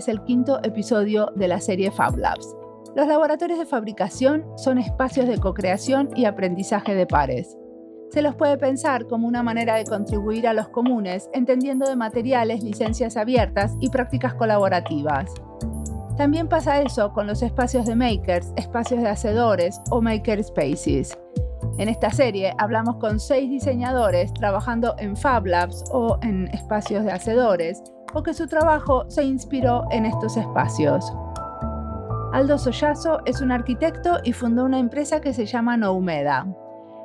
es el quinto episodio de la serie Fab Labs. Los laboratorios de fabricación son espacios de co-creación y aprendizaje de pares. Se los puede pensar como una manera de contribuir a los comunes, entendiendo de materiales, licencias abiertas y prácticas colaborativas. También pasa eso con los espacios de makers, espacios de hacedores o maker spaces. En esta serie hablamos con seis diseñadores trabajando en Fab Labs o en espacios de hacedores, o que su trabajo se inspiró en estos espacios. Aldo Sollazo es un arquitecto y fundó una empresa que se llama Noumeda.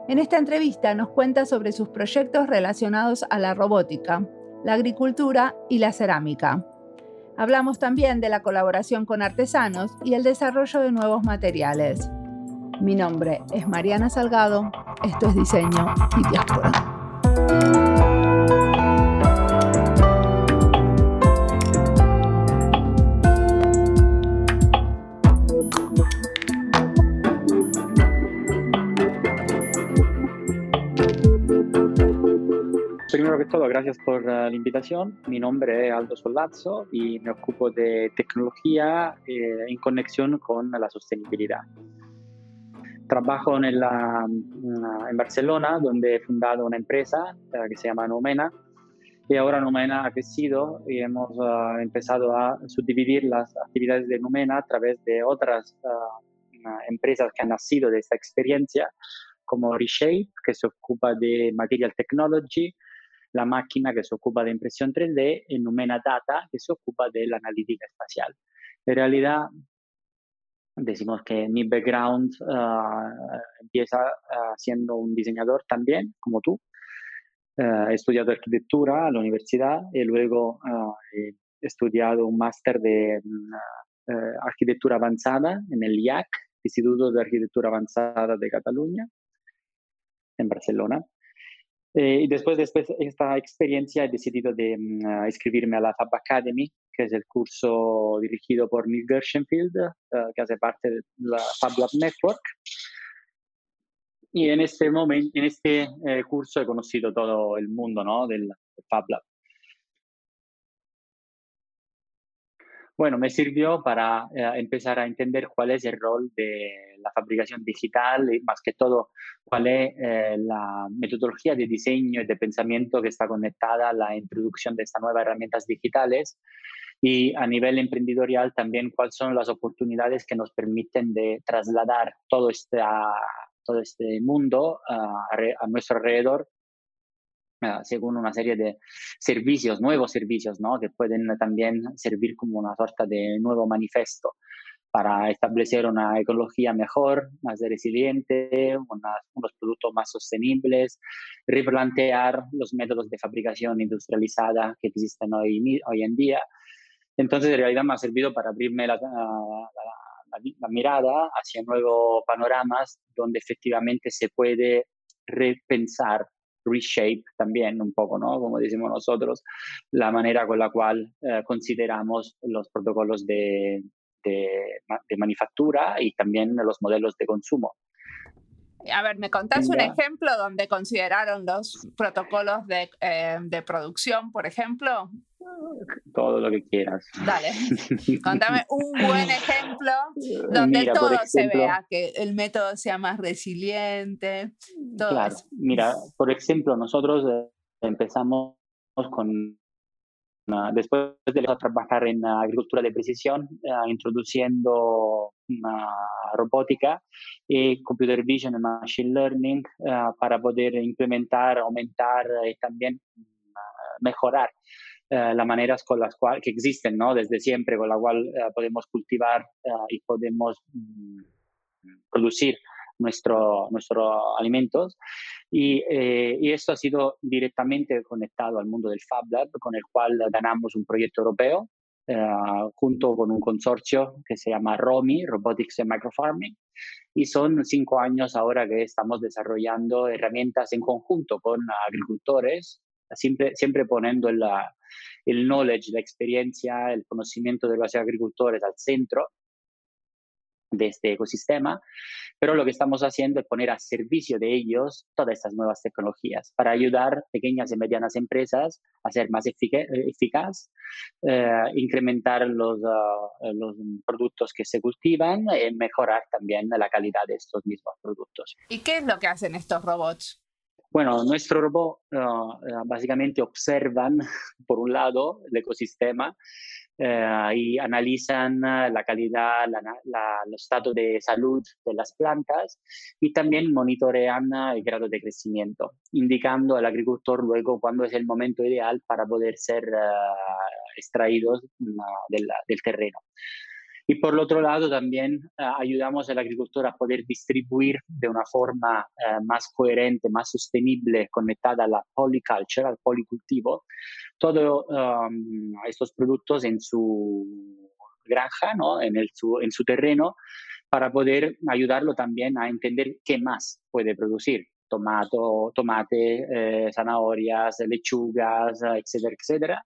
En esta entrevista nos cuenta sobre sus proyectos relacionados a la robótica, la agricultura y la cerámica. Hablamos también de la colaboración con artesanos y el desarrollo de nuevos materiales. Mi nombre es Mariana Salgado, esto es Diseño y Diáspora. Gracias por uh, la invitación. Mi nombre es Aldo Solazzo y me ocupo de tecnología eh, en conexión con la sostenibilidad. Trabajo en, la, uh, en Barcelona, donde he fundado una empresa uh, que se llama Nomena. Y ahora Nomena ha crecido y hemos empezado a subdividir las actividades de Nomena a través de otras empresas que han nacido de esta experiencia, como Reshape, que se ocupa de Material Technology, la máquina que se ocupa de impresión 3D y Numena Data que se ocupa de la analítica espacial. En realidad, decimos que mi background ah, empieza uh, siendo un diseñador también, como tú. Uh, he estudiado arquitectura a la universidad y luego he estudiado un máster de arquitectura avanzada en el IAC, Instituto de Arquitectura Avanzada de Cataluña, en Barcelona. Eh, y después de esta experiencia he decidido de mm, escribirme a la Fab Academy, que es el curso dirigido por Neil Gershenfield, eh, que hace parte de la Fab Lab Network. Y en este momento, en este eh, curso he conocido todo el mundo ¿no? del Fab Lab. Bueno, me sirvió para eh, empezar a entender cuál es el rol de la fabricación digital y más que todo cuál es eh, la metodología de diseño y de pensamiento que está conectada a la introducción de estas nuevas herramientas digitales. Y a nivel emprendedorial también cuáles son las oportunidades que nos permiten de trasladar todo este, todo este mundo a nuestro alrededor Ah, según una serie de servicios, nuevos servicios, ¿no? que pueden también servir como una sorta de nuevo manifiesto para establecer una ecología mejor, más resiliente, unos productos más sostenibles, replantear los métodos de fabricación industrializada que existen hoy, hoy en día. Entonces, en realidad me ha servido para abrirme la, la, la mirada hacia nuevos panoramas donde efectivamente se puede repensar reshape también un poco, ¿no? Como decimos nosotros, la manera con la cual eh, consideramos los protocolos de, de, de, manufactura y también los modelos de consumo. A ver, ¿me contás un ejemplo donde consideraron los protocolos de, eh, de producción, por ejemplo? Todo lo que quieras. Dale, contame un buen ejemplo donde todo se vea, que el método sea más resiliente. claro, mira, por ejemplo, nosotros eh, empezamos con después de trabajar en agricultura de precisión, uh, introduciendo robótica y computer vision machine learning uh, para poder implementar, aumentar y también mejorar las maneras con las cuales que existen ¿no? desde siempre, con la cual podemos cultivar y podemos um, producir nuestros nuestro alimentos. Y, eh, y, esto ha sido directamente conectado al mundo del Fab Lab, con el cual ganamos un proyecto europeo eh, junto con un consorcio que se llama ROMI, Robotics and Microfarming, y son cinco años ahora que estamos desarrollando herramientas en conjunto con agricultores, siempre, siempre poniendo la, el knowledge, la experiencia, el conocimiento de los agricultores al centro de este ecosistema, pero lo que estamos haciendo es poner a servicio de ellos todas estas nuevas tecnologías para ayudar pequeñas y medianas empresas a ser más eficaz, eh, incrementar los, ah, los productos que se cultivan y mejorar también la calidad de estos mismos productos. ¿Y qué es lo que hacen estos robots? Bueno, nuestro robot ah, ah, básicamente observan, por un lado, el ecosistema eh, y analizan eh, la calidad, la, el estado de salud de las plantas y también monitorean eh, el grado de crecimiento, indicando al agricultor luego cuándo es el momento ideal para poder ser extraídos mm, del, del terreno. Y por otro lado, también ayudamos al agricultor a poder distribuir de una forma más coherente, más sostenible, conectada a la polyculture, al policultivo, todos um, estos productos en su granja, ¿no? en, su, en su terreno, para poder ayudarlo también a entender qué más puede producir. Tomato, tomate, eh, zanahorias, lechugas, etcétera, etcétera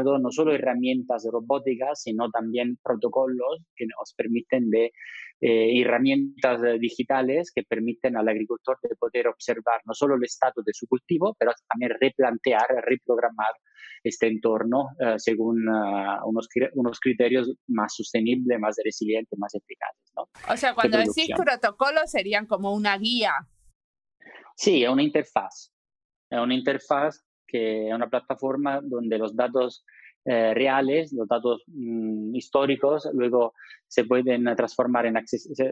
no solo herramientas robóticas, sino también protocolos que nos permiten de eh, herramientas digitales que permiten al agricultor de poder observar no solo el estado de su cultivo, pero también replantear, reprogramar este entorno eh, según uh, unos, unos criterios más sostenibles, más resilientes, más eficaces. ¿no? O sea, cuando decís protocolos serían como una guía. Sí, es una interfaz. Es una interfaz que es una plataforma donde los datos eh, reales, los datos mm, históricos, luego se pueden transformar en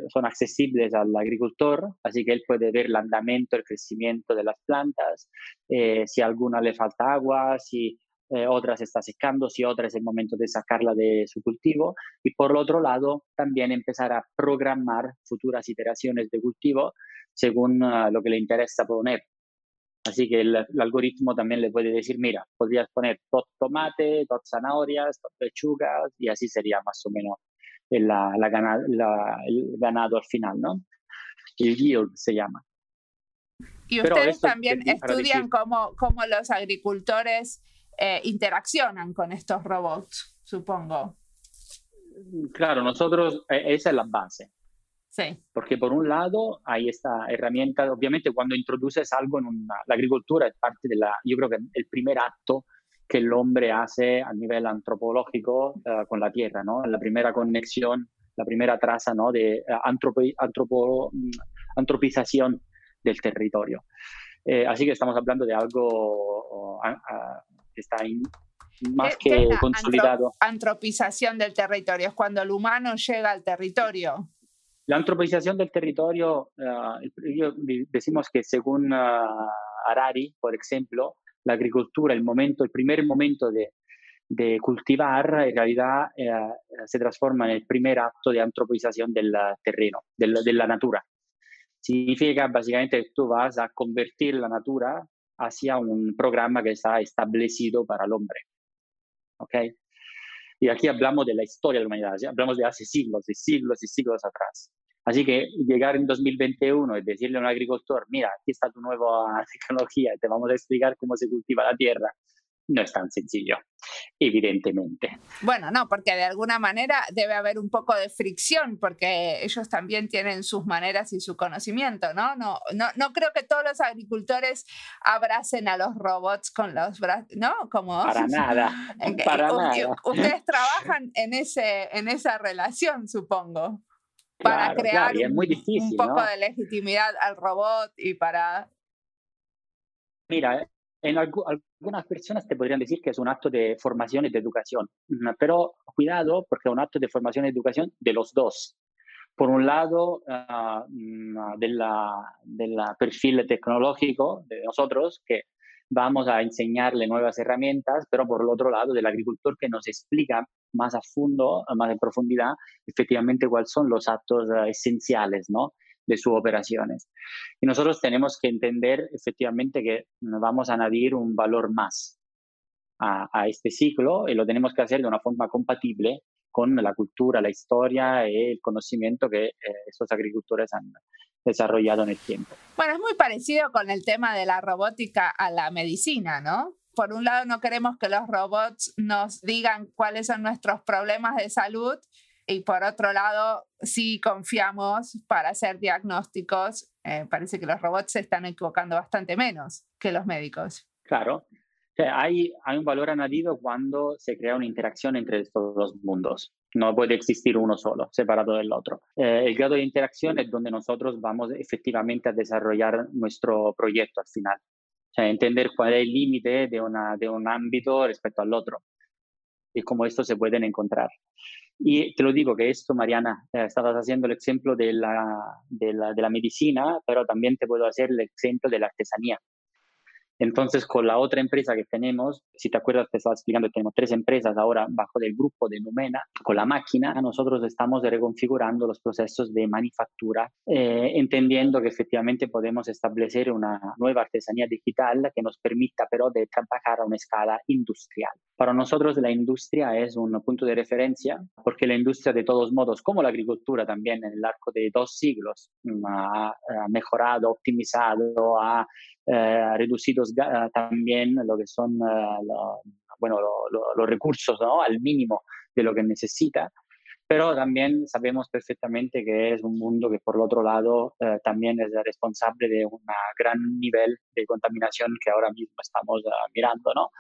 son accesibles al agricultor, así que él puede ver el andamiento, el crecimiento de las plantas, eh, si alguna le falta agua, si eh, otra se está secando, si otra es el momento de sacarla de su cultivo. Y por otro lado, también empezar a programar futuras iteraciones de cultivo según lo que le interesa poner. Así que el, algoritmo también le puede decir, mira, podrías poner dos tomate, dos zanahorias, dos lechugas y así sería más o menos el, la, el ganado al final, ¿no? El yield se llama. Y ustedes también estudian cómo, cómo, los agricultores eh, interaccionan con estos robots, supongo. Claro, nosotros, e, esa es la base. Porque por un lado hay esta herramienta, obviamente cuando introduces algo en una, la agricultura es parte de la, yo creo que el primer acto que el hombre hace a nivel antropológico uh, con la tierra, ¿no? La primera conexión, la primera traza, ¿no? De uh, antropo, antropo, um, antropización del territorio. Eh, así que estamos hablando de algo uh, que está in, más que consolidado. Antropización del territorio es cuando el humano llega al territorio. La antropización del territorio, uh, decimos que según uh, Harari, por ejemplo, la agricultura, el momento, el primer momento de, de cultivar, en realidad uh, se transforma en el primer acto de antropización del terreno, del, de la natura. Significa básicamente que tú vas a convertir la natura hacia un programa que está establecido para el hombre. ¿Ok? Y aquí hablamos de la historia de la humanidad, hablamos de hace siglos y siglos y siglos atrás. Así que llegar en 2021 y decirle a un agricultor, mira, aquí está tu nueva tecnología, te vamos a explicar cómo se cultiva la tierra, no es tan sencillo, evidentemente. Bueno, no, porque de alguna manera debe haber un poco de fricción, porque ellos también tienen sus maneras y su conocimiento, ¿no? No, no, no creo que todos los agricultores abracen a los robots con los brazos, ¿no? Como, para nada, para nada. Ustedes trabajan en, ese, en esa relación, supongo para crear muy difícil, un poco de legitimidad al robot y para... Mira, en algunas personas te podrían decir que es un acto de formación y de educación, mm, pero cuidado porque es un acto de formación y educación de los dos. Por un lado, uh, del perfil tecnológico de nosotros, que vamos a enseñarle nuevas herramientas, pero por el otro lado, del agricultor que nos explica más a fondo, más en profundidad, efectivamente cuáles son los actos eh, esenciales, ¿no? de sus operaciones. Y nosotros tenemos que entender efectivamente que vamos a añadir un valor más a, a, este ciclo y lo tenemos que hacer de una forma compatible con la cultura, la historia y el conocimiento que eh, esos agricultores han desarrollado en el tiempo. Bueno, es muy parecido con el tema de la robótica a la medicina, ¿no? Por un lado, no queremos que los robots nos digan cuáles son nuestros problemas de salud y por otro lado, sí confiamos para hacer diagnósticos. Eh, parece que los robots se están equivocando bastante menos que los médicos. Claro, hay, un valor añadido cuando se crea una interacción entre estos dos mundos. No puede existir uno solo, separado del otro. Eh, el grado de interacción es donde nosotros vamos efectivamente a desarrollar nuestro proyecto al final. O entender cuál es el límite de, de un ámbito respecto al otro y cómo esto se pueden encontrar. Y te lo digo que esto, Mariana, eh, estabas haciendo el ejemplo de la, de la, de la medicina, pero también te puedo hacer el ejemplo de la artesanía. Entonces, con la otra empresa que tenemos, si te acuerdas, te estaba explicando, tenemos tres empresas ahora bajo del grupo de Numena. Con la máquina, nosotros estamos reconfigurando los procesos de manufactura, eh, entendiendo que efectivamente podemos establecer una nueva artesanía digital que nos permita, pero, de trabajar a una escala industrial. Para nosotros, la industria es un punto de referencia, porque la industria, de todos modos, como la agricultura también en el arco de dos siglos, ha, ha mejorado, optimizado, ha eh, reducido eh, también lo que son eh, bueno, los recursos ¿no? al mínimo de lo que necesita, pero también sabemos perfectamente que es un mundo que por el otro lado también es responsable de un gran nivel de contaminación que ahora mismo estamos mirando, ¿no?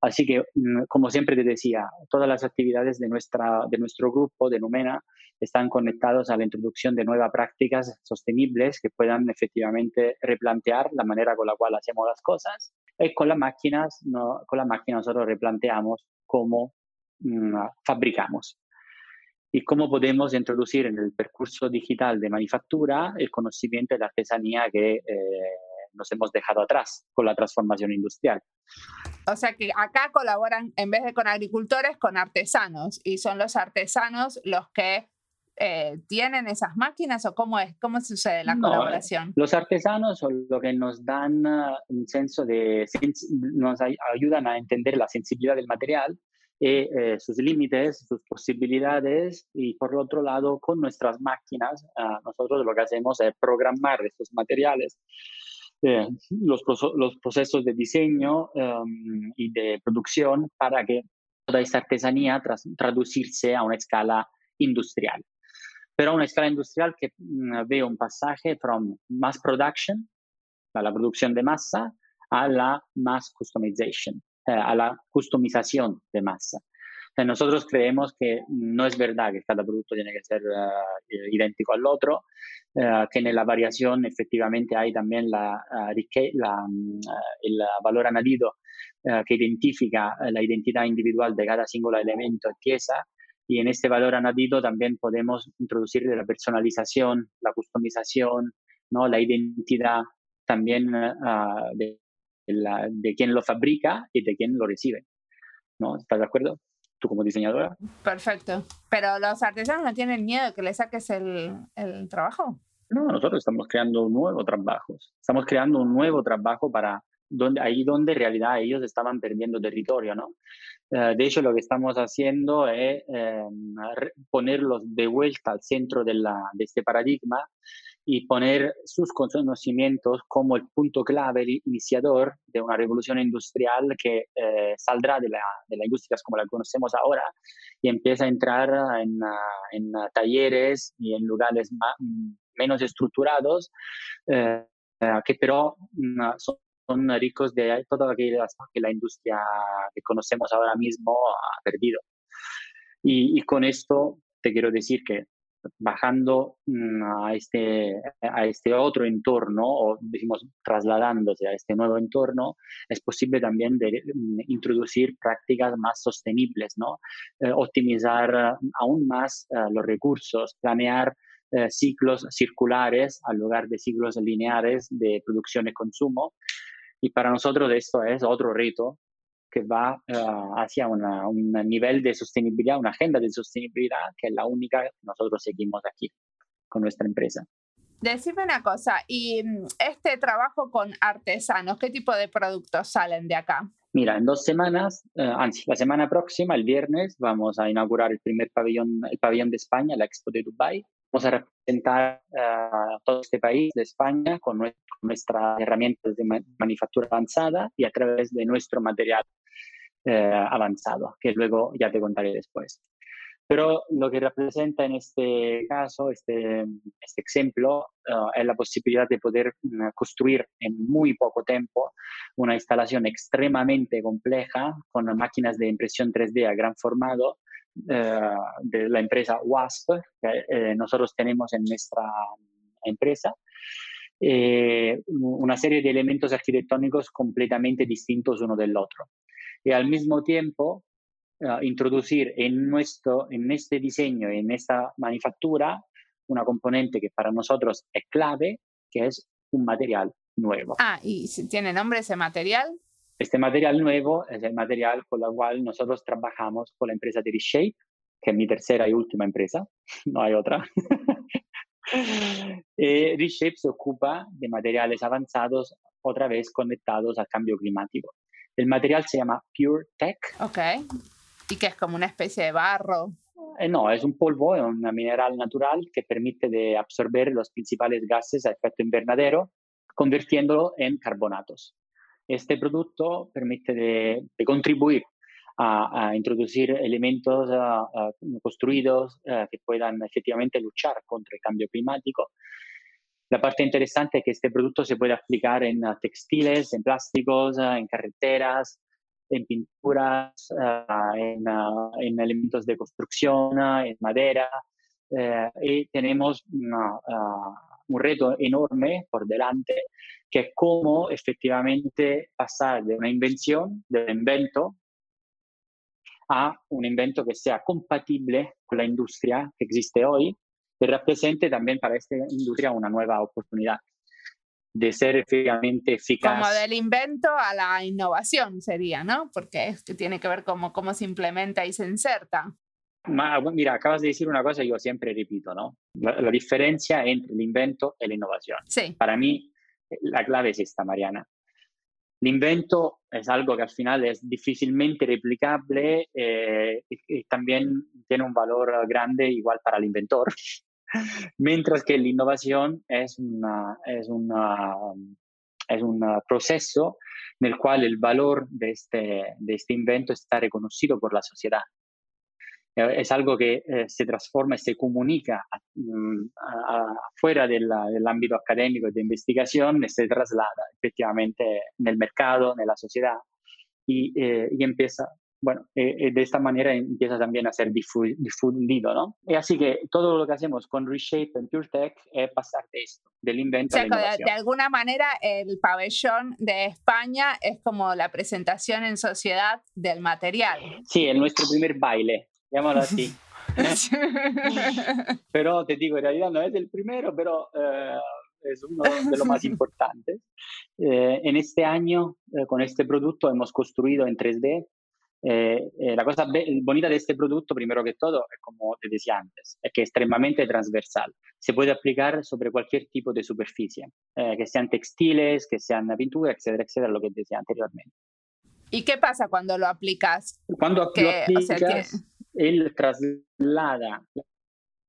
Así que, mm, como siempre te decía, todas las actividades de, nuestra, de nuestro grupo de Numena están conectados a la introducción de nuevas prácticas sostenibles que puedan efectivamente replantear la manera con la cual hacemos las cosas. Y con las máquinas, no, con la máquina nosotros replanteamos cómo mm, fabricamos y cómo podemos introducir en el percurso digital de manufactura el conocimiento de la artesanía que eh, nos hemos dejado atrás con la transformación industrial. O sea que acá colaboran, en vez de con agricultores, con artesanos, y son los artesanos los que eh, tienen esas máquinas o cómo es, cómo sucede la colaboración? Los artesanos son lo que nos dan uh, un senso de, nos ayudan a entender la sensibilidad del material y eh, sus límites, sus posibilidades y por otro lado con nuestras máquinas uh, nosotros lo que hacemos es programar estos materiales eh, los, los, procesos de diseño um, y de producción para que toda esta artesanía traducirse a una escala industrial pero una escala industrial que mm, ve un pasaje from mass production, a la producción de masa, a la mass customization, eh, a la customización de masa. Nosotros creemos que no es verdad que cada producto tiene que ser uh, idéntico al otro, uh, que en la variación efectivamente hay también la, uh, la, mm, el valor añadido que identifica la identidad individual de cada singular elemento y pieza y en este valor añadido también podemos introducir la personalización, la customización, ¿no? la identidad también uh, de, la, de, quien lo fabrica y de quien lo recibe. ¿no? ¿Estás de acuerdo? Tú como diseñadora. Perfecto. Pero los artesanos no tienen miedo que le saques el, el trabajo. No, nosotros estamos creando un nuevo trabajo. Estamos creando un nuevo trabajo para donde, ahí donde en realidad ellos estaban perdiendo territorio, ¿no? Eh, de hecho, lo que estamos haciendo es em, ponerlos de vuelta al centro de, la, de este paradigma y poner sus conocimientos como el punto clave, el iniciador de una revolución industrial que eh, saldrá de la, de la industria como la conocemos ahora y empieza a entrar en, en talleres y en lugares más, menos estructurados, eh, que pero mm, son son ricos de todo aquello que la industria que conocemos ahora mismo ha perdido. Y, con esto te quiero decir que bajando mm, a este, a este otro entorno, o decimos trasladándose a este nuevo entorno, es posible también mm, introducir prácticas más sostenibles, ¿no? Eh, optimizar aún más eh, los recursos, planear eh, ciclos circulares al lugar de ciclos lineares de producción y consumo y para nosotros esto es otro reto que va uh, hacia una, un nivel de sostenibilidad, una agenda de sostenibilidad que es la única que nosotros seguimos aquí con nuestra empresa. Decime una cosa, y mm, este trabajo con artesanos, ¿qué tipo de productos salen de acá? Mira, en dos semanas, eh, anzi, la semana próxima, el viernes, vamos a inaugurar el primer pabellón, el pabellón de España, la Expo de Dubai. Vamos a representar uh, todo este país de España con nuestras herramientas de manufactura avanzada y a través de nuestro material uh, avanzado, que luego ya te contaré después. Pero lo que representa en este caso, este, este ejemplo, uh, es la posibilidad de poder uh, construir en muy poco tiempo una instalación extremadamente compleja con máquinas de impresión 3D a gran formato de la empresa WASP que eh, nosotros tenemos en nuestra empresa. Eh, una serie de elementos arquitectónicos completamente distintos uno del otro. Y al mismo tiempo introducir en, nuestro, en este diseño, en esta manufactura, una componente que para nosotros es clave, que es un material nuevo. Ah, ¿y tiene nombre ese material? Este material nuevo es el material con el cual nosotros trabajamos con la empresa de Reshape, que es mi tercera y última empresa, no hay otra. eh, Reshape se ocupa de materiales avanzados, otra vez conectados al cambio climático. El material se llama Pure Tech. Ok. ¿Y que es como una especie de barro? Eh, no, es un polvo, es un mineral natural que permite de absorber los principales gases a efecto invernadero, convirtiéndolo en carbonatos. Este producto permite de, de contribuir a, a, introducir elementos construidos que puedan efectivamente luchar contra el cambio climático. La parte interesante es que este producto se puede aplicar en textiles, en plásticos, en carreteras, en pinturas, en, en, elementos de construcción, en madera. Uh, y tenemos un reto enorme por delante, que es cómo efectivamente pasar de una invención, de un invento, a un invento que sea compatible con la industria que existe hoy y represente también para esta industria una nueva oportunidad de ser efectivamente eficaz. Como del invento a la innovación sería, ¿no? Porque es que tiene que ver cómo, cómo se implementa y se inserta. Ma, mira, acabas de decir una cosa que yo siempre repito, ¿no? La, la diferencia entre el invento y la innovación. Sí. Para mí, la clave es esta, Mariana. El invento es algo que al final es difícilmente replicable eh, y, y también tiene un valor grande igual para el inventor, Mientras que la innovación es, una, es, una, es un proceso en el cual el valor de este, de este invento está reconocido por la sociedad. Es algo que eh, se transforma y se comunica mm, fuera del ámbito académico de investigación se traslada efectivamente en el mercado, en la sociedad y, eh, y empieza bueno, eh, eh, de esta manera empieza también a ser difundido, ¿no? Y así que todo lo que hacemos con Reshape en PureTech es pasar de esto, del invento o sea, a la innovación. De, de, alguna manera, el pabellón de España es como la presentación en sociedad del material. Sí, es nuestro primer baile, llamémoslo así. pero te digo, en realidad no es el primero, pero eh, es uno de los más importantes. Eh, en este año, eh, con este producto, hemos construido en 3D eh, eh, la cosa bonita de este producto, primero que todo, es como te decía antes, es que es extremadamente transversal. Se puede aplicar sobre cualquier tipo de superficie, eh, que sean textiles, que sean pintura, etcétera, etcétera, lo que decía anteriormente. ¿Y qué pasa cuando lo aplicas? Cuando que, lo aplicas, o sea, que... él traslada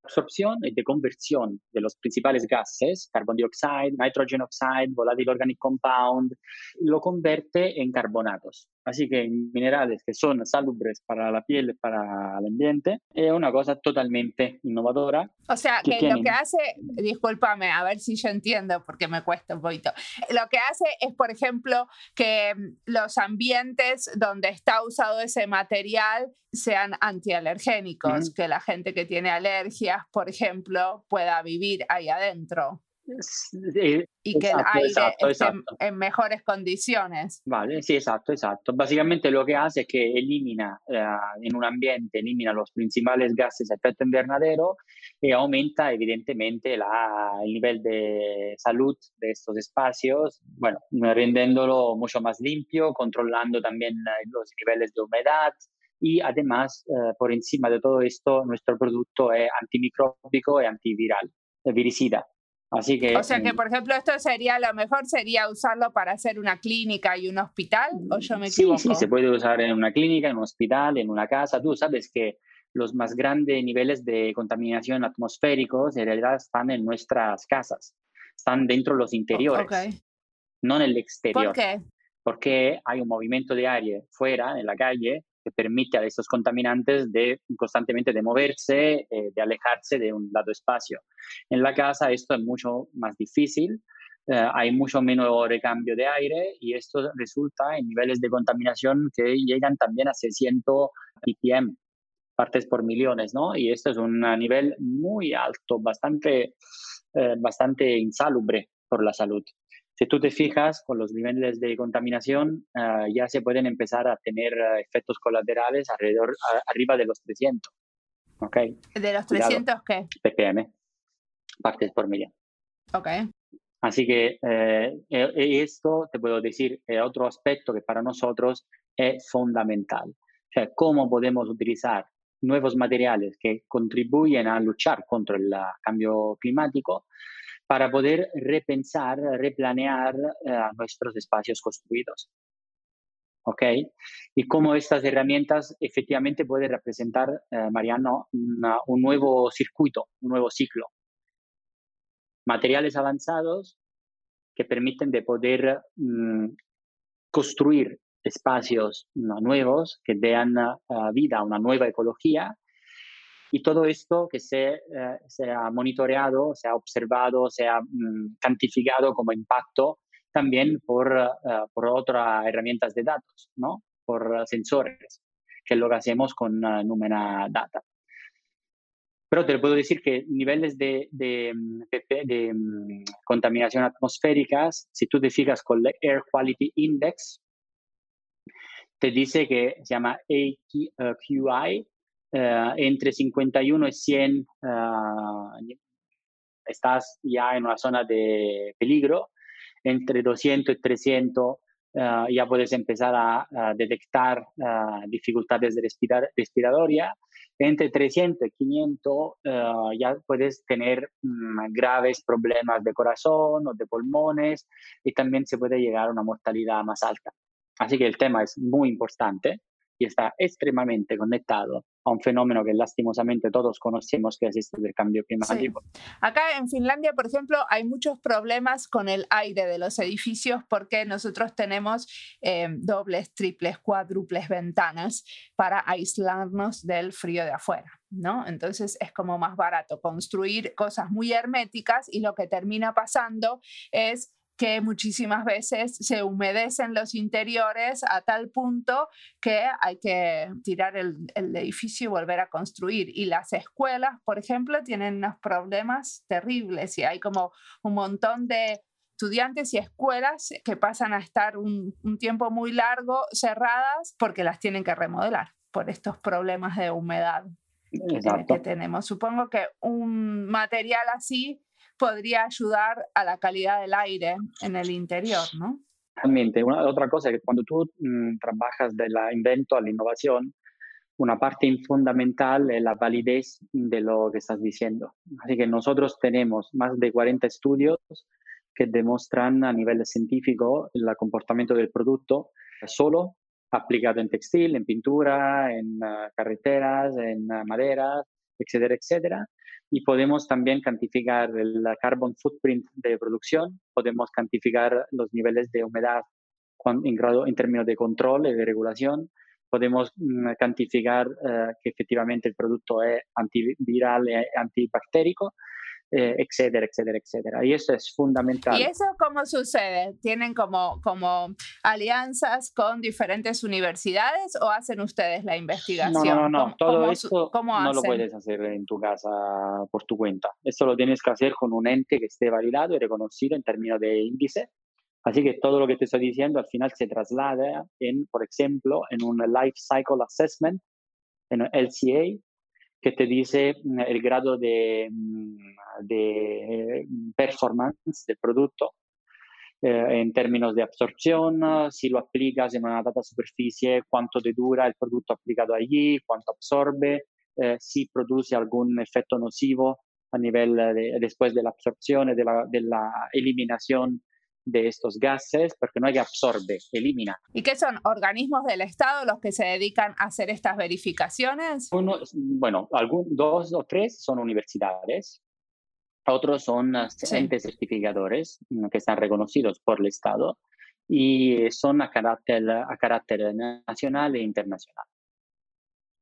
absorción y de conversión de los principales gases, carbon dioxide, nitrogen oxide, volátil organic compound, lo convierte en carbonatos. Así que minerales que son salubres para la piel, para el ambiente, es una cosa totalmente innovadora. O sea, que, que tienen... lo que hace, discúlpame, a ver si yo entiendo porque me cuesta un poquito. Lo que hace es, por ejemplo, que los ambientes donde está usado ese material sean antialergénicos, que la gente que tiene alergias, por ejemplo, pueda vivir ahí adentro. Sí, y exacto, esté exacto. en mejores condiciones. Vale, sí, exacto, exacto. Básicamente lo que hace es que elimina eh, en un ambiente, elimina los principales gases a efecto invernadero y aumenta evidentemente la, el nivel de salud de estos espacios, bueno, rendiéndolo mucho más limpio, controlando también los niveles de humedad, y además, eh, por encima de todo esto, nuestro producto es antimicróbico y antiviral, viricida. Así que, o sea que, por ejemplo, esto sería lo mejor sería usarlo para hacer una clínica y un hospital, o yo me equivoco. Sí, sí, se puede usar en una clínica, en un hospital, en una casa. Tú sabes que los más grandes niveles de contaminación atmosféricos en realidad están en nuestras casas, están dentro de los interiores, no en el exterior. ¿Por qué? Porque hay un movimiento de aire fuera, en la calle, que permite a estos contaminantes de constantemente de moverse, eh, de alejarse de un lado espacio. En la casa esto es mucho más difícil, eh, hay mucho menos recambio de aire y esto resulta en niveles de contaminación que llegan también a 600 ppm, partes por millones, ¿no? Y esto es un nivel muy alto, bastante, eh, bastante insalubre por la salud. Si tú te fijas, con los niveles de contaminación ah, ya se pueden empezar a tener ah, efectos colaterales alrededor, arriba de los 300. ¿okay? ¿De los 300 qué? ppm, partes por millón. Ok. Así que eh, e, esto, te puedo decir, es otro aspecto que para nosotros es fundamental. O sea, cómo podemos utilizar nuevos materiales que contribuyen a luchar contra el cambio climático para poder repensar, replanear eh, nuestros espacios construidos. ¿Ok? Y cómo estas herramientas efectivamente pueden representar, eh, Mariano, un nuevo circuito, un nuevo ciclo. Materiales avanzados que permiten de poder mm, construir espacios nuevos que den uh, vida a una nueva ecología y todo esto que se, eh, se ha monitoreado, se ha observado, se ha mm, cuantificado como impacto también por, uh, por otras herramientas de datos, ¿no? por sensores, que es lo que hacemos con uh, Numena Data. Pero te puedo decir que niveles de, de, de, de um, contaminación atmosférica, si tú te fijas con el Air Quality Index, te dice que se llama AQI, eh, entre 51 y 100 eh, estás ya en una zona de peligro, entre 200 y 300 eh, ya puedes empezar a, detectar dificultades de respiratoria, entre 300 y 500 ya puedes tener mm, graves problemas de corazón o de pulmones y también se puede llegar a una mortalidad más alta. Así que el tema es muy importante y está extremadamente conectado a un fenómeno que lastimosamente todos conocemos que es el cambio climático. Acá en Finlandia, por ejemplo, hay muchos problemas con el aire de los edificios porque nosotros tenemos eh, dobles, triples, cuádruples ventanas para aislarnos del frío de afuera. ¿No? Entonces es como más barato construir cosas muy herméticas y lo que termina pasando es que muchísimas veces se humedecen los interiores a tal punto que hay que tirar el, edificio y volver a construir. Y las escuelas, por ejemplo, tienen unos problemas terribles y hay como un montón de estudiantes y escuelas que pasan a estar un, tiempo muy largo cerradas porque las tienen que remodelar por estos problemas de humedad que tenemos. Supongo que un material así podría ayudar a la calidad del aire en el interior, ¿no? Realmente, una, otra cosa es que cuando tú mm, trabajas del invento a la innovación, una parte fundamental es la validez de lo que estás diciendo. Así que nosotros tenemos más de 40 estudios que demuestran a nivel científico el comportamiento del producto solo aplicado en textil, en pintura, en uh, carreteras, en uh, maderas, etcétera, etcétera. Y podemos también cuantificar el carbon footprint de producción, podemos cuantificar los niveles de humedad en, grado, en términos de control y de regulación, podemos mm, cuantificar uh, que efectivamente el producto es antiviral y antibactérico eh, etcétera, etcétera, etcétera. Y eso es fundamental. ¿Y eso cómo sucede? ¿Tienen como, como alianzas con diferentes universidades o hacen ustedes la investigación? No, no, no, todo esto no lo puedes hacer en tu casa por tu cuenta. Esto lo tienes que hacer con un ente que esté validado y reconocido en términos de índice. Así que todo lo que te estoy diciendo al final se traslada en, por ejemplo, en un Life Cycle Assessment, en un LCA, que te dice mm, el grado de, mm, de performance del producto eh, en términos de absorción, si lo aplicas en una data superficie, cuánto te dura el producto aplicado allí, cuánto absorbe, eh, si produce algún efecto nocivo a nivel de, después de la absorción, de la, de la eliminación de estos gases, porque no hay absorbe, elimina. ¿Y qué son organismos del Estado los que se dedican a hacer estas verificaciones? Uno, bueno, algún, dos o tres son universidades, otros son entes certificadores mm, que están reconocidos por el Estado y son a carácter, a carácter nacional e internacional.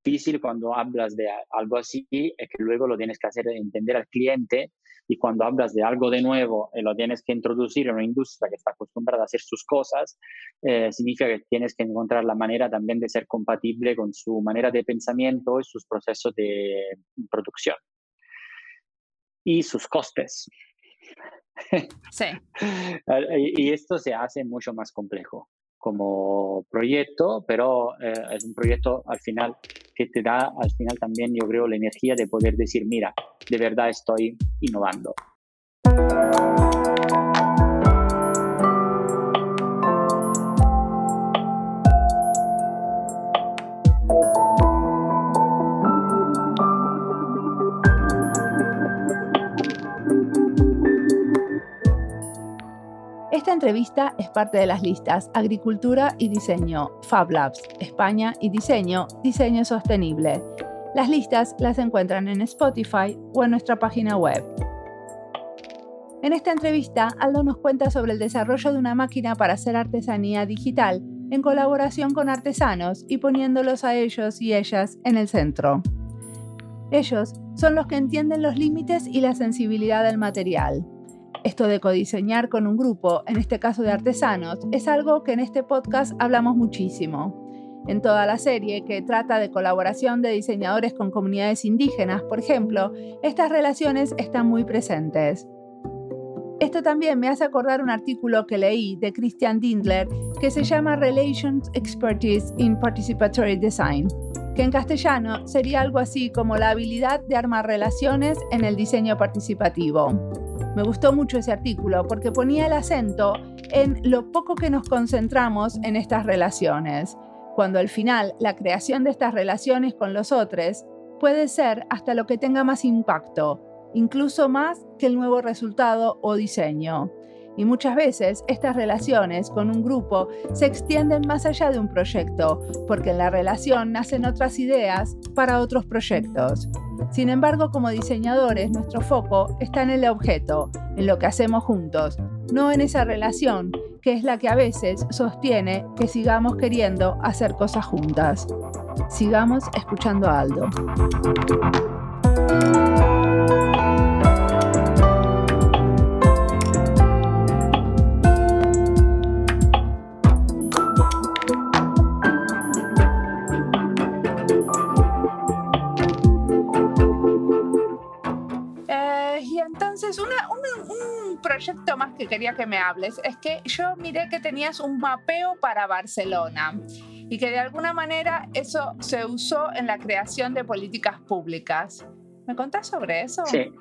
Difícil cuando hablas de algo así es que luego lo tienes que hacer entender al cliente y cuando hablas de algo de nuevo y lo tienes que introducir en una industria que está acostumbrada a hacer sus cosas, eh, significa que tienes que encontrar la manera también de ser compatible con su manera de pensamiento y sus procesos de producción y sus costes. Sí. y esto se hace mucho más complejo como proyecto, pero eh, es un proyecto al final que te da al final también yo creo la energía de poder decir, mira, de verdad estoy innovando. Entrevista es parte de las listas Agricultura y Diseño, Fab Labs, España y Diseño, Diseño Sostenible. Las listas las encuentran en Spotify o en nuestra página web. En esta entrevista, Aldo nos cuenta sobre el desarrollo de una máquina para hacer artesanía digital en colaboración con artesanos y poniéndolos a ellos y ellas en el centro. Ellos son los que entienden los límites y la sensibilidad del material, esto de codiseñar con un grupo, en este caso de artesanos, es algo que en este podcast hablamos muchísimo. En toda la serie, que trata de colaboración de diseñadores con comunidades indígenas, por ejemplo, estas relaciones están muy presentes. Esto también me hace acordar un artículo que leí de Christian Dindler que se llama Relations Expertise in Participatory Design, que en castellano sería algo así como la habilidad de armar relaciones en el diseño participativo. Me gustó mucho ese artículo porque ponía el acento en lo poco que nos concentramos en estas relaciones, cuando al final la creación de estas relaciones con los otros puede ser hasta lo que tenga más impacto, incluso más que el nuevo resultado o diseño. Y muchas veces estas relaciones con un grupo se extienden más allá de un proyecto, porque en la relación nacen otras ideas para otros proyectos. Sin embargo, como diseñadores, nuestro foco está en el objeto, en lo que hacemos juntos, no en esa relación, que es la que a veces sostiene que sigamos queriendo hacer cosas juntas. Sigamos escuchando a Aldo. Proyecto más que quería que me hables es que yo miré que tenías un mapeo para Barcelona y que de alguna manera eso se usó en la creación de políticas públicas. ¿Me contás sobre eso? Sí.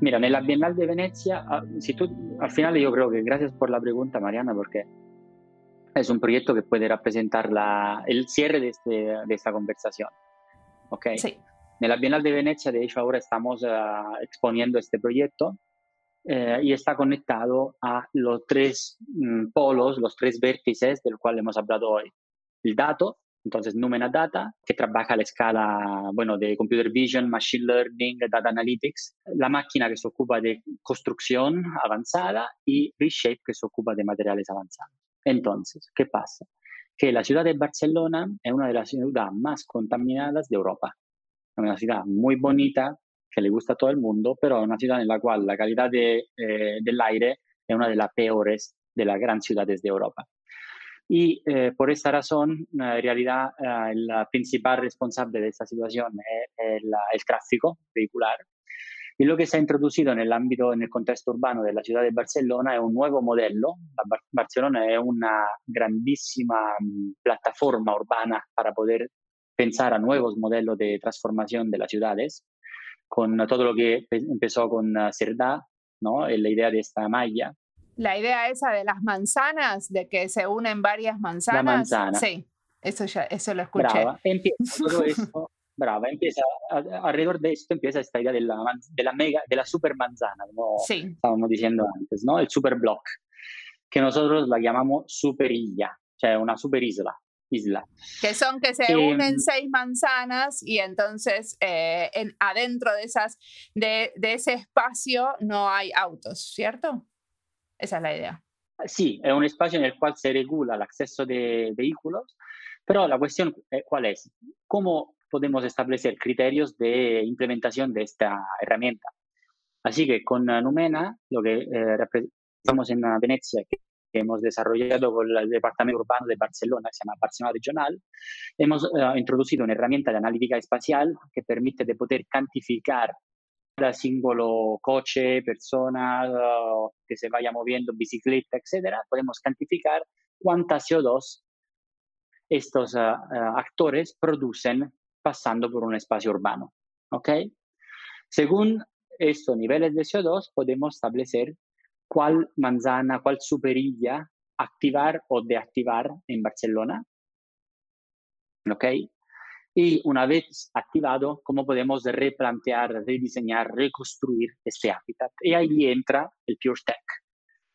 Mira, en la Bienal de Venecia, ah, si tú, al final yo creo que gracias por la pregunta, Mariana, porque es un proyecto que puede representar la, el cierre de, este, de esta conversación. ¿Ok? Sí. En la Bienal de Venecia, de hecho, ahora estamos uh, exponiendo este proyecto eh, y está conectado a los tres mm, polos, los tres vértices del cual hemos hablado hoy. El dato, entonces Numena Data, que trabaja a la escala bueno, de Computer Vision, Machine Learning, Data Analytics, la máquina que se ocupa de construcción avanzada y Reshape que se ocupa de materiales avanzados. Entonces, ¿qué pasa? Que la ciudad de Barcelona es una de las ciudades más contaminadas de Europa. Es una ciudad muy bonita, que le gusta a todo el mundo, pero es una en la cual la calidad de, eh, del aire es una de las peores de las grandes ciudades de Europa. Y eh, por esta razón, en realidad, eh, el principal responsable de esta situación es, el, tráfico vehicular. Y lo que se ha introducido en el ámbito, en el contexto urbano de la ciudad de Barcelona es un nuevo modelo. Barcelona es una grandísima mm, plataforma urbana para poder pensar a nuevos modelos de transformación de las ciudades con todo lo que empezó con Cerdá, ¿no? la idea de esta malla. La idea esa de las manzanas, de que se unen varias manzanas. La manzana. Sí, eso, ya, eso lo escuché. Brava. Empieza todo esto brava, empieza, alrededor de esto empieza esta idea de la, de la, mega, de la super manzana, como sí. estábamos diciendo antes, ¿no? El super block, que nosotros la llamamos superilla, sea una super isla. Isla. Que son que se unen seis manzanas y entonces eh, en, adentro de, esas, de, de ese espacio no hay autos, ¿cierto? Esa es la idea. Sí, es un espacio en el cual se regula el acceso de vehículos, pero la cuestión cuál es, cómo podemos establecer criterios de implementación de esta herramienta. Así que con Numena, lo que eh, representamos en Venecia, que, hemos desarrollado con el Departamento Urbano de Barcelona, que se llama Barcelona Regional, hemos eh, introducido una herramienta de analítica espacial que permite de poder cantificar cada símbolo coche, persona uh, que se vaya moviendo, bicicleta, etcétera, podemos cantificar cuánta CO2 estos uh, uh, actores producen pasando por un espacio urbano. ¿Ok? Según estos niveles de CO2, podemos establecer cuál manzana, cuál superilla activar o deactivar en Barcelona. ¿Ok? Y una vez activado, cómo podemos replantear, rediseñar, reconstruir este hábitat. Y ahí entra el PureTech,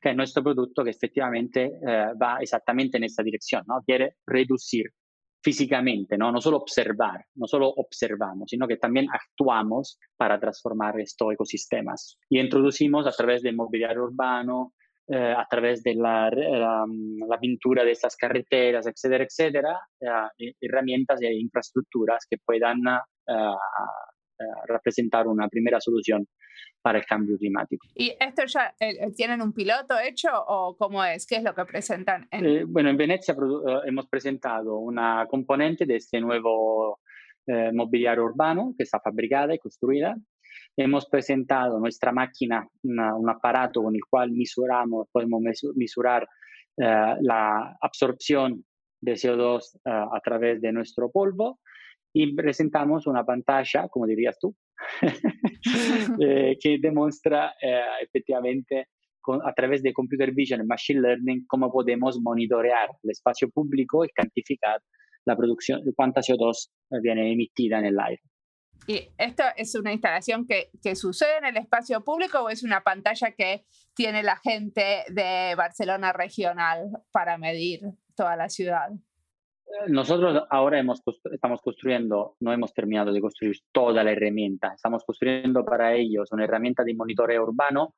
que es nuestro producto que efectivamente eh, va exactamente en esta dirección, ¿no? Quiere reducir físicamente, ¿no? no solo observar, no solo observamos, sino que también actuamos para transformar estos ecosistemas. Y introducimos a través del mobiliario urbano, eh, a través de la, la, pintura de estas carreteras, etcétera, etcétera, eh, herramientas e infraestructuras que puedan eh, representar una primera solución para el cambio climático. ¿Y esto ya tienen un piloto hecho o cómo es? ¿Qué es lo que presentan? bueno, en Venecia hemos presentado una componente de este nuevo mobiliario urbano que está fabricada y construida hemos presentado nuestra máquina, un aparato con el cual misuramos, podemos mesurar eh, la absorción de CO2 eh, a través de nuestro polvo y presentamos una pantalla, como dirías tú, eh, que demuestra efectivamente a través de computer vision y machine learning cómo podemos monitorear el espacio público y cuantificar la producción, cuánta CO2 viene emitida en el aire. ¿Y esto es una instalación que, que, sucede en el espacio público o es una pantalla que tiene la gente de Barcelona regional para medir toda la ciudad? Nosotros ahora hemos, estamos construyendo, no hemos terminado de construir toda la herramienta, estamos construyendo para ellos una herramienta de monitoreo urbano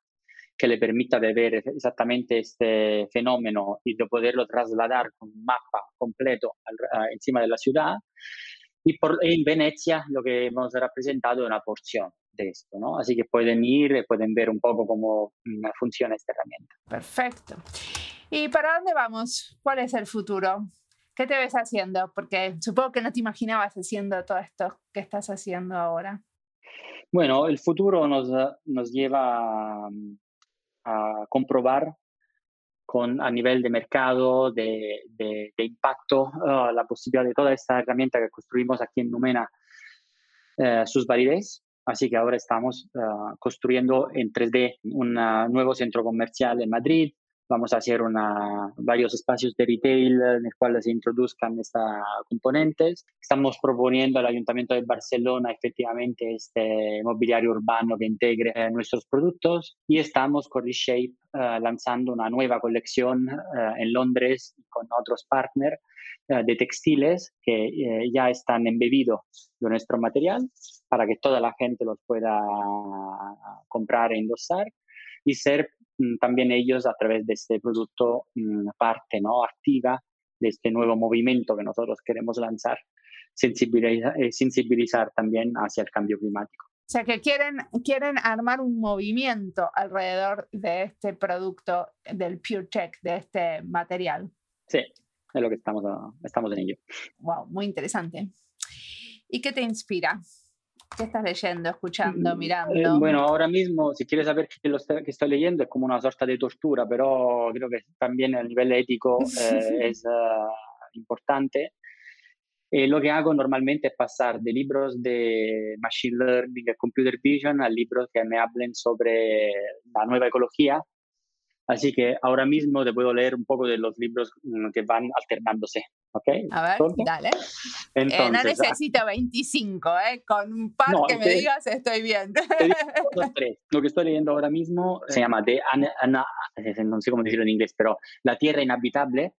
que le permita de ver exactamente este fenómeno y de poderlo trasladar con un mapa completo encima de la ciudad y por, en Venecia lo que hemos representado es una porción de esto, ¿no? Así que pueden ir y pueden ver un poco cómo mm, funciona esta herramienta. Perfecto. ¿Y para dónde vamos? ¿Cuál es el futuro? ¿Qué te ves haciendo? Porque supongo que no te imaginabas haciendo todo esto que estás haciendo ahora. Bueno, el futuro nos, nos lleva mm, a comprobar con, a nivel de mercado, de, de, impacto, uh, la posibilidad de toda esta herramienta que construimos aquí en Numena, uh, sus validez. Así que ahora estamos uh, construyendo en 3D un nuevo centro comercial en Madrid, Vamos a hacer una, varios espacios de retail en los cuales se introduzcan estas componentes. Estamos proponiendo al Ayuntamiento de Barcelona efectivamente este mobiliario urbano que integre eh, nuestros productos y estamos con Reshape uh, lanzando una nueva colección uh, en Londres con otros partners uh, de textiles que ya están embebidos de nuestro material para que toda la gente los pueda comprar e endosar y ser también ellos a través de este producto mm, parte ¿no? activa de este nuevo movimiento que nosotros queremos lanzar, sensibilizar, eh, sensibilizar también hacia el cambio climático. O sea, que quieren, quieren armar un movimiento alrededor de este producto, del PureTech, de este material. Sí, es lo que estamos, estamos en ello. Wow, muy interesante. ¿Y qué te inspira? ¿Qué estás leyendo, escuchando, mm, mirando? Eh, bueno, ahora mismo, si quieres saber qué, lo que estoy leyendo, es como una sorta de tortura, pero creo que también a nivel ético eh, es uh, importante. Eh, lo que hago normalmente es pasar de libros de Machine Learning y Computer Vision a libros que me hablen sobre la nueva ecología. Así que ahora mismo te puedo leer un poco de los libros mm, que van alternándose. ¿ok? A ver, dale. Eh, no necesito 25, ¿eh? Con un par que me digas estoy bien. Lo que estoy leyendo ahora mismo se llama The no sé cómo decirlo en inglés, pero La Tierra Inhabitable,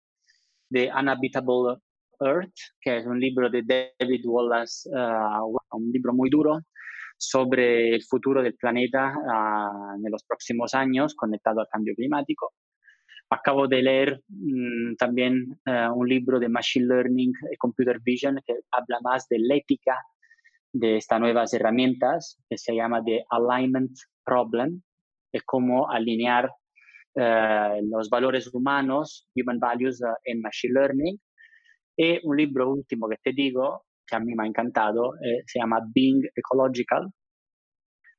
The Unhabitable Earth, que es un libro de David Wallace, uh, un libro muy duro sobre el futuro del planeta uh, en los próximos años conectado al cambio climático. Acabo de leer mmm, también uh, un libro de Machine Learning y Computer Vision que habla más de la ética de estas nuevas herramientas, que se llama The Alignment Problem, es cómo alinear uh, los valores humanos, human values, en Machine Learning. Y un libro último que te digo, que a mí me ha encantado, eh, se llama Being Ecological,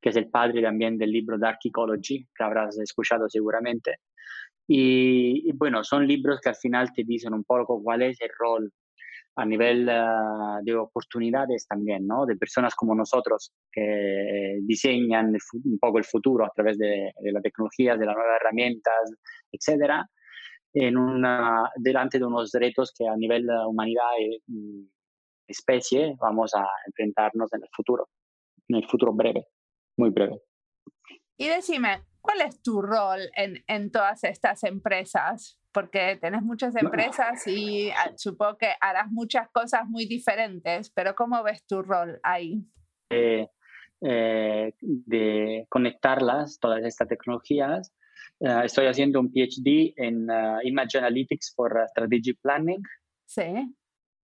que es el padre también del libro Dark Ecology, que habrás escuchado seguramente. Y, y, bueno, son libros que al final te dicen un poco cuál es el rol a nivel uh, de oportunidades también, ¿no? De personas como nosotros que diseñan el, un poco el futuro a través de, de las tecnologías, de las nuevas herramientas, etcétera, en una, delante de unos retos que a nivel de humanidad y especie vamos a enfrentarnos en el futuro, en el futuro breve, muy breve. Y decime, ¿cuál es tu rol en, en todas estas empresas? Porque tenés muchas empresas y ah, supongo que harás muchas cosas muy diferentes, pero ¿cómo ves tu rol ahí? Eh, eh, de conectarlas, todas estas tecnologías. Uh, estoy haciendo un PhD en uh, Image Analytics for Strategic Planning. Sí.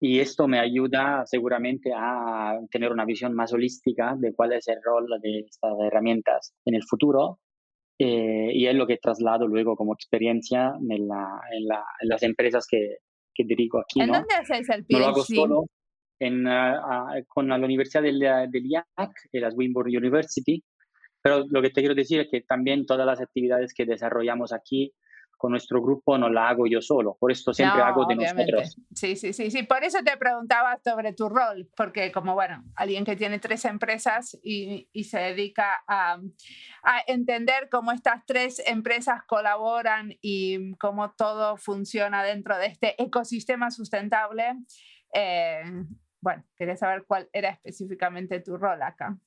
Y esto me ayuda seguramente a tener una visión más holística de cuál es el rol de estas herramientas en el futuro. Eh, y es lo que traslado luego como experiencia en, la, en, la, en las empresas que, que, dirijo aquí. ¿En ¿no? dónde haces el PhD? No lo hago solo. En, uh, con la Universidad del, del IAC, de la Swinburne University. Pero lo que te quiero decir es que también todas las actividades que desarrollamos aquí con nuestro grupo no la hago yo solo, por esto siempre no, hago de obviamente. nosotros. Sí, sí, sí, sí, por eso te preguntaba sobre tu rol, porque como, bueno, alguien que tiene tres empresas y, y se dedica a, a, entender cómo estas tres empresas colaboran y cómo todo funciona dentro de este ecosistema sustentable, eh, bueno, quería saber cuál era específicamente tu rol acá.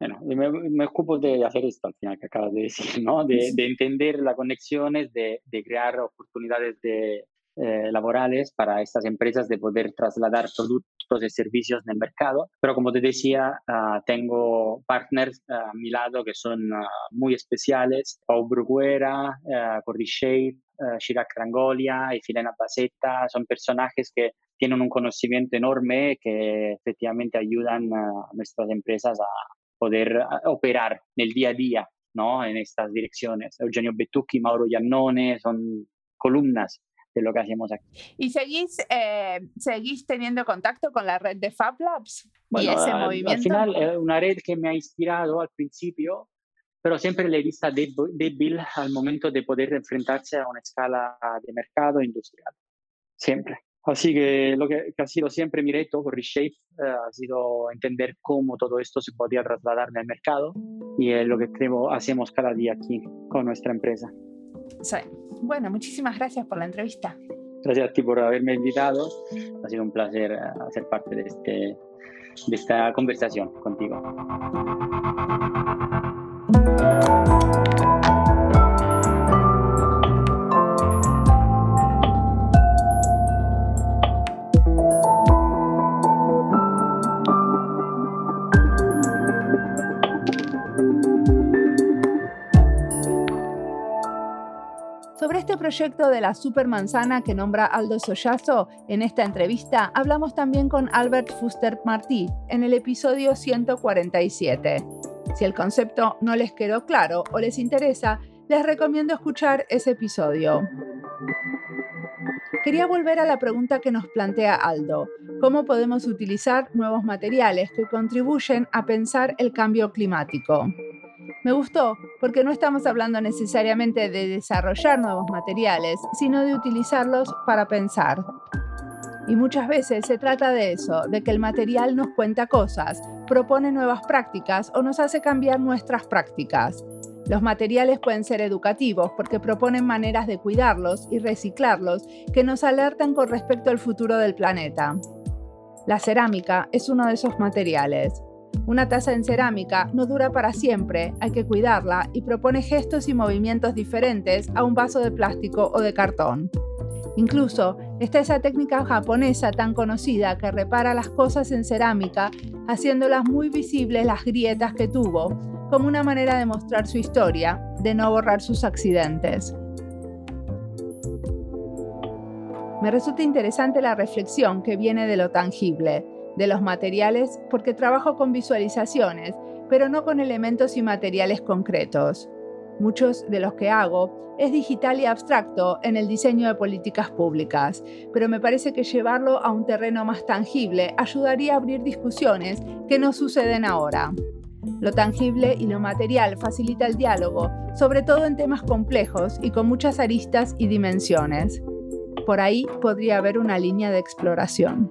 Bueno, me, me, ocupo de hacer esto al final que acabas de decir, ¿no? De, de entender las conexiones, de, de crear oportunidades de, eh, laborales para estas empresas de poder trasladar productos y servicios en el mercado. Pero como te decía, uh, tengo partners uh, a mi lado que son uh, muy especiales. Pau Bruguera, Cordy Shape, Chirac Rangolia y Filena Basetta son personajes que tienen un conocimiento enorme que efectivamente ayudan a nuestras empresas a, poder operar nel día a día ¿no? en estas direcciones. Eugenio Betucci, Mauro Iannone son columnas de lo que hacemos aquí. ¿Y seguís, eh, seguís teniendo contacto con la red de Fab Labs bueno, y ese al, movimiento? Al final es una red que me ha inspirado al principio, pero siempre le he visto débil al momento de poder enfrentarse a una escala de mercado industrial. Siempre. Así que lo que, que, ha sido siempre mi reto con Reshape eh, ha sido entender cómo todo esto se podía trasladar en el mercado y es lo que creo hacemos cada día aquí con nuestra empresa. Sí. Bueno, muchísimas gracias por la entrevista. Gracias a ti por haberme invitado. Ha sido un placer hacer parte de, este, de esta conversación contigo. Proyecto de la supermanzana que nombra Aldo Sollazo, en esta entrevista hablamos también con Albert Fuster Martí en el episodio 147. Si el concepto no les quedó claro o les interesa, les recomiendo escuchar ese episodio. Quería volver a la pregunta que nos plantea Aldo. ¿Cómo podemos utilizar nuevos materiales que contribuyen a pensar el cambio climático? Me gustó porque no estamos hablando necesariamente de desarrollar nuevos materiales, sino de utilizarlos para pensar. Y muchas veces se trata de eso, de que el material nos cuenta cosas, propone nuevas prácticas o nos hace cambiar nuestras prácticas. Los materiales pueden ser educativos porque proponen maneras de cuidarlos y reciclarlos que nos alertan con respecto al futuro del planeta. La cerámica es uno de esos materiales. Una taza en cerámica no dura para siempre, hay que cuidarla y propone gestos y movimientos diferentes a un vaso de plástico o de cartón. Incluso está esa técnica japonesa tan conocida que repara las cosas en cerámica, haciéndolas muy visibles las grietas que tuvo, como una manera de mostrar su historia, de no borrar sus accidentes. Me resulta interesante la reflexión que viene de lo tangible, de los materiales, porque trabajo con visualizaciones, pero no con elementos y materiales concretos. Muchos de los que hago es digital y abstracto en el diseño de políticas públicas, pero me parece que llevarlo a un terreno más tangible ayudaría a abrir discusiones que no suceden ahora. Lo tangible y lo material facilita el diálogo, sobre todo en temas complejos y con muchas aristas y dimensiones. Por ahí podría haber una línea de exploración.